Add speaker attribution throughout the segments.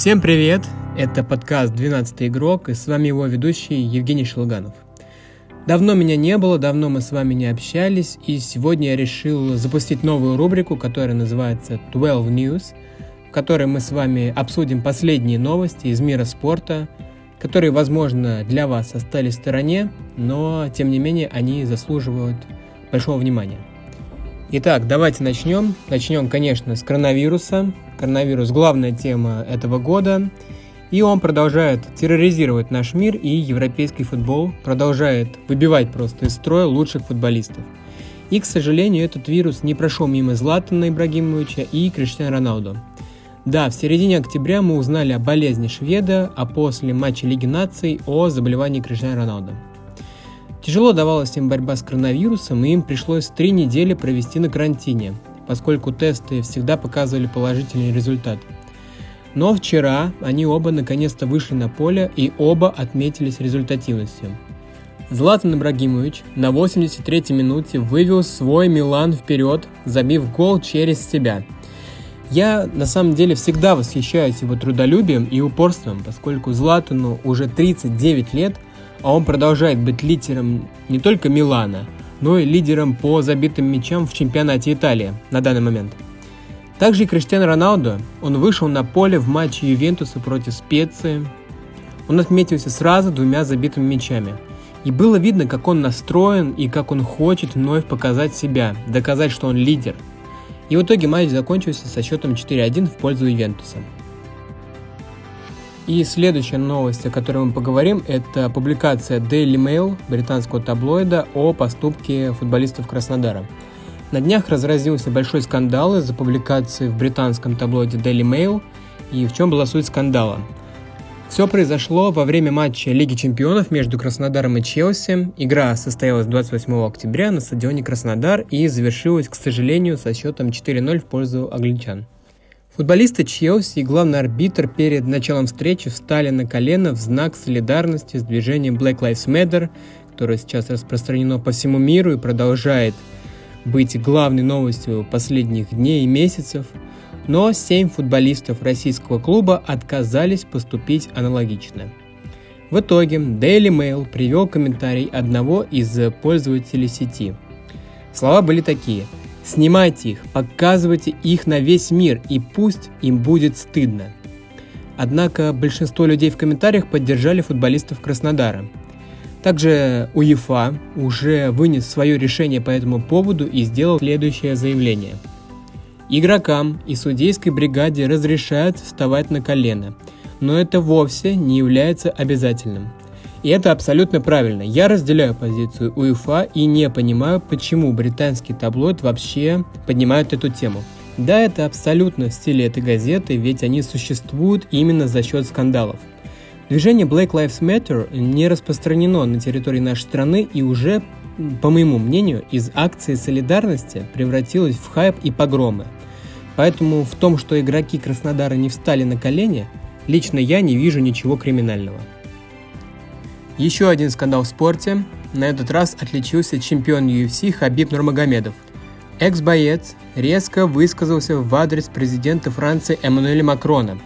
Speaker 1: Всем привет! Это подкаст «12 игрок» и с вами его ведущий Евгений Шелганов. Давно меня не было, давно мы с вами не общались, и сегодня я решил запустить новую рубрику, которая называется 12 News, в которой мы с вами обсудим последние новости из мира спорта, которые, возможно, для вас остались в стороне, но, тем не менее, они заслуживают большого внимания. Итак, давайте начнем. Начнем, конечно, с коронавируса. Коронавирус – главная тема этого года. И он продолжает терроризировать наш мир и европейский футбол, продолжает выбивать просто из строя лучших футболистов. И, к сожалению, этот вирус не прошел мимо Златана Ибрагимовича и Криштиана Роналду. Да, в середине октября мы узнали о болезни шведа, а после матча Лиги наций о заболевании Криштиана Роналду. Тяжело давалась им борьба с коронавирусом, и им пришлось три недели провести на карантине, поскольку тесты всегда показывали положительный результат. Но вчера они оба наконец-то вышли на поле и оба отметились результативностью. Златан Ибрагимович на 83-й минуте вывел свой Милан вперед, забив гол через себя. Я на самом деле всегда восхищаюсь его трудолюбием и упорством, поскольку Златану уже 39 лет – а он продолжает быть лидером не только Милана, но и лидером по забитым мячам в чемпионате Италии на данный момент. Также и Криштиано Роналдо, он вышел на поле в матче Ювентуса против Специи. Он отметился сразу двумя забитыми мячами. И было видно, как он настроен и как он хочет вновь показать себя, доказать, что он лидер. И в итоге матч закончился со счетом 4-1 в пользу Ювентуса. И следующая новость, о которой мы поговорим, это публикация Daily Mail, британского таблоида, о поступке футболистов Краснодара. На днях разразился большой скандал из-за публикации в британском таблоиде Daily Mail. И в чем была суть скандала? Все произошло во время матча Лиги чемпионов между Краснодаром и Челси. Игра состоялась 28 октября на стадионе Краснодар и завершилась, к сожалению, со счетом 4-0 в пользу англичан. Футболисты Челси и главный арбитр перед началом встречи встали на колено в знак солидарности с движением Black Lives Matter, которое сейчас распространено по всему миру и продолжает быть главной новостью последних дней и месяцев. Но семь футболистов российского клуба отказались поступить аналогично. В итоге Daily Mail привел комментарий одного из пользователей сети. Слова были такие – Снимайте их, показывайте их на весь мир, и пусть им будет стыдно. Однако большинство людей в комментариях поддержали футболистов Краснодара. Также УЕФА уже вынес свое решение по этому поводу и сделал следующее заявление. Игрокам и судейской бригаде разрешают вставать на колено, но это вовсе не является обязательным. И это абсолютно правильно. Я разделяю позицию УЕФА и не понимаю, почему британский таблоид вообще поднимает эту тему. Да, это абсолютно в стиле этой газеты, ведь они существуют именно за счет скандалов. Движение Black Lives Matter не распространено на территории нашей страны и уже, по моему мнению, из акции солидарности превратилось в хайп и погромы. Поэтому в том, что игроки Краснодара не встали на колени, лично я не вижу ничего криминального. Еще один скандал в спорте. На этот раз отличился чемпион UFC Хабиб Нурмагомедов. Экс-боец резко высказался в адрес президента Франции Эммануэля Макрона.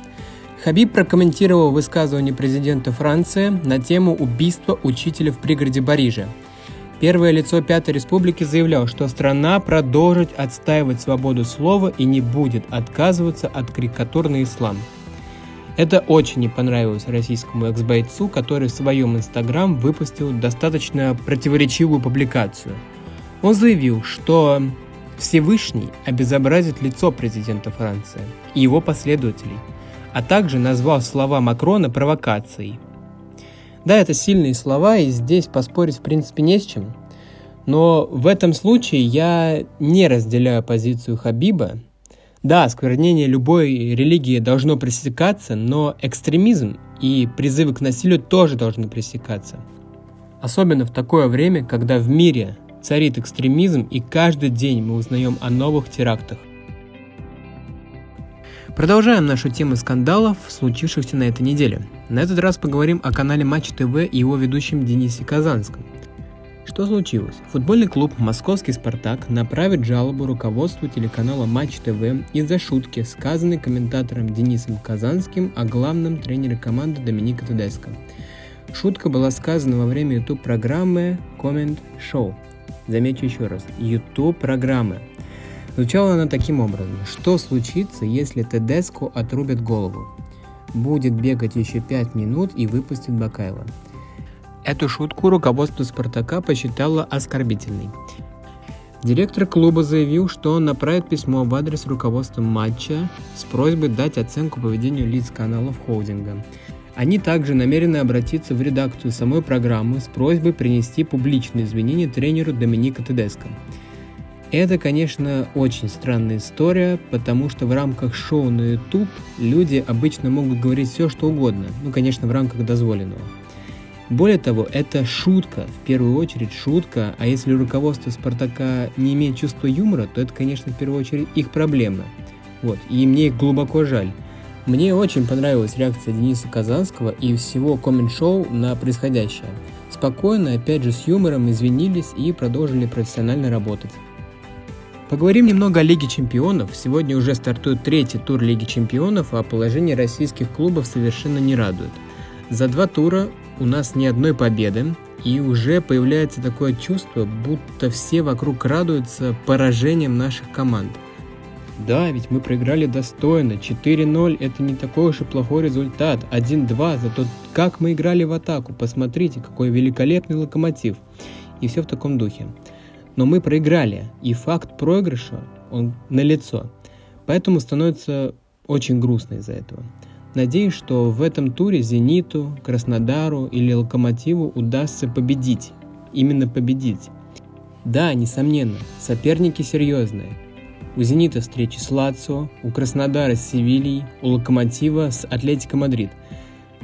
Speaker 1: Хабиб прокомментировал высказывание президента Франции на тему убийства учителя в пригороде Парижа. Первое лицо Пятой Республики заявлял, что страна продолжит отстаивать свободу слова и не будет отказываться от карикатур ислам. Это очень не понравилось российскому экс-бойцу, который в своем инстаграм выпустил достаточно противоречивую публикацию. Он заявил, что Всевышний обезобразит лицо президента Франции и его последователей, а также назвал слова Макрона провокацией. Да, это сильные слова, и здесь поспорить в принципе не с чем. Но в этом случае я не разделяю позицию Хабиба, да, сквернение любой религии должно пресекаться, но экстремизм и призывы к насилию тоже должны пресекаться. Особенно в такое время, когда в мире царит экстремизм и каждый день мы узнаем о новых терактах. Продолжаем нашу тему скандалов, случившихся на этой неделе. На этот раз поговорим о канале Матч ТВ и его ведущем Денисе Казанском. Что случилось? Футбольный клуб «Московский Спартак» направит жалобу руководству телеканала Матч ТВ из-за шутки, сказанной комментатором Денисом Казанским о главном тренере команды Доминика Тедеско. Шутка была сказана во время YouTube-программы Comment Show. Замечу еще раз, YouTube-программы. Звучала она таким образом. Что случится, если Тедеско отрубит голову? Будет бегать еще 5 минут и выпустит Бакайла. Эту шутку руководство «Спартака» посчитало оскорбительной. Директор клуба заявил, что он направит письмо в адрес руководства матча с просьбой дать оценку поведению лиц каналов холдинга. Они также намерены обратиться в редакцию самой программы с просьбой принести публичные извинения тренеру Доминика Тедеско. Это, конечно, очень странная история, потому что в рамках шоу на YouTube люди обычно могут говорить все, что угодно, ну, конечно, в рамках дозволенного. Более того, это шутка, в первую очередь шутка, а если руководство Спартака не имеет чувства юмора, то это, конечно, в первую очередь их проблемы. Вот, и мне их глубоко жаль. Мне очень понравилась реакция Дениса Казанского и всего коммент-шоу на происходящее. Спокойно, опять же с юмором, извинились и продолжили профессионально работать. Поговорим немного о Лиге Чемпионов. Сегодня уже стартует третий тур Лиги Чемпионов, а положение российских клубов совершенно не радует. За два тура у нас ни одной победы, и уже появляется такое чувство, будто все вокруг радуются поражением наших команд. Да, ведь мы проиграли достойно. 4-0 это не такой уж и плохой результат. 1-2, зато как мы играли в атаку. Посмотрите, какой великолепный локомотив. И все в таком духе. Но мы проиграли, и факт проигрыша, он налицо. Поэтому становится очень грустно из-за этого. Надеюсь, что в этом туре «Зениту», «Краснодару» или «Локомотиву» удастся победить. Именно победить. Да, несомненно, соперники серьезные. У «Зенита» встречи с «Лацио», у «Краснодара» с «Севильей», у «Локомотива» с «Атлетико Мадрид».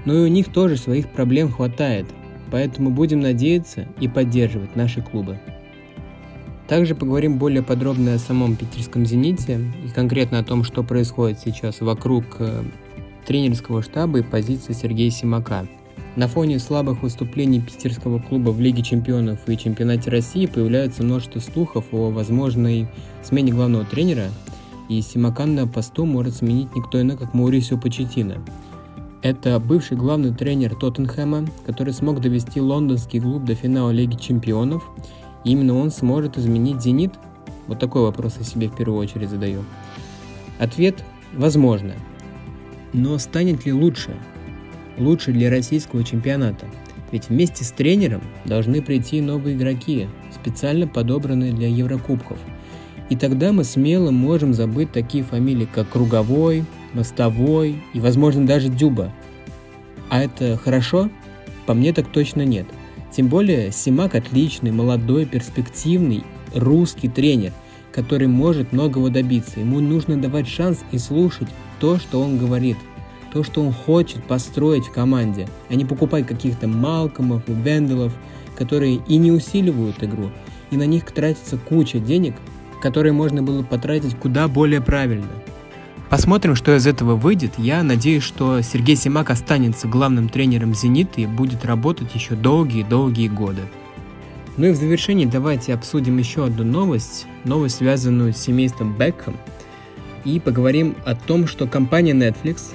Speaker 1: Но и у них тоже своих проблем хватает, поэтому будем надеяться и поддерживать наши клубы. Также поговорим более подробно о самом питерском «Зените» и конкретно о том, что происходит сейчас вокруг э, тренерского штаба и позиции Сергея Симака. На фоне слабых выступлений питерского клуба в Лиге чемпионов и чемпионате России появляется множество слухов о возможной смене главного тренера, и Симака на посту может сменить никто иной, как Маурисио Почетино. Это бывший главный тренер Тоттенхэма, который смог довести лондонский клуб до финала Лиги чемпионов. И именно он сможет изменить «Зенит»? Вот такой вопрос я себе в первую очередь задаю. Ответ – возможно – но станет ли лучше? Лучше для российского чемпионата. Ведь вместе с тренером должны прийти новые игроки, специально подобранные для Еврокубков. И тогда мы смело можем забыть такие фамилии, как Круговой, Мостовой и, возможно, даже Дюба. А это хорошо? По мне так точно нет. Тем более Симак отличный, молодой, перспективный русский тренер, который может многого добиться. Ему нужно давать шанс и слушать то, что он говорит, то, что он хочет построить в команде, а не покупать каких-то Малкомов Венделов, которые и не усиливают игру, и на них тратится куча денег, которые можно было потратить куда более правильно. Посмотрим, что из этого выйдет. Я надеюсь, что Сергей Симак останется главным тренером «Зенита» и будет работать еще долгие-долгие годы. Ну и в завершении давайте обсудим еще одну новость, новость, связанную с семейством Бекхэм – и поговорим о том, что компания Netflix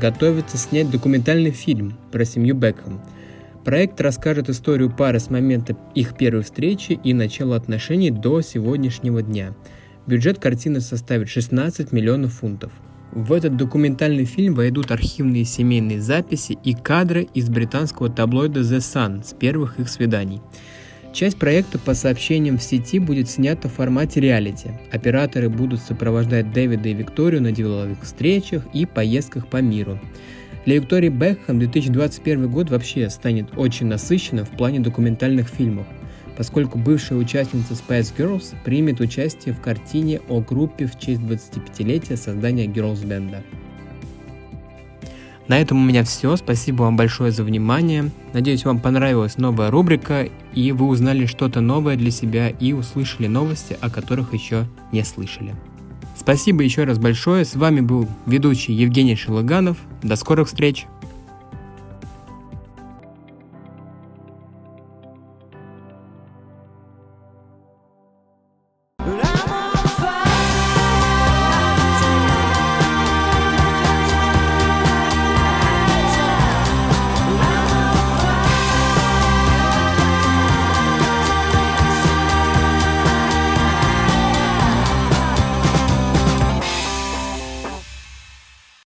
Speaker 1: готовится снять документальный фильм про семью Бекхэм. Проект расскажет историю пары с момента их первой встречи и начала отношений до сегодняшнего дня. Бюджет картины составит 16 миллионов фунтов. В этот документальный фильм войдут архивные семейные записи и кадры из британского таблоида The Sun с первых их свиданий – Часть проекта по сообщениям в сети будет снята в формате реалити. Операторы будут сопровождать Дэвида и Викторию на деловых встречах и поездках по миру. Для Виктории Бекхэм 2021 год вообще станет очень насыщенным в плане документальных фильмов, поскольку бывшая участница Spice Girls примет участие в картине о группе в честь 25-летия создания Girls Band. На этом у меня все. Спасибо вам большое за внимание. Надеюсь, вам понравилась новая рубрика, и вы узнали что-то новое для себя и услышали новости, о которых еще не слышали. Спасибо еще раз большое. С вами был ведущий Евгений Шелыганов. До скорых встреч!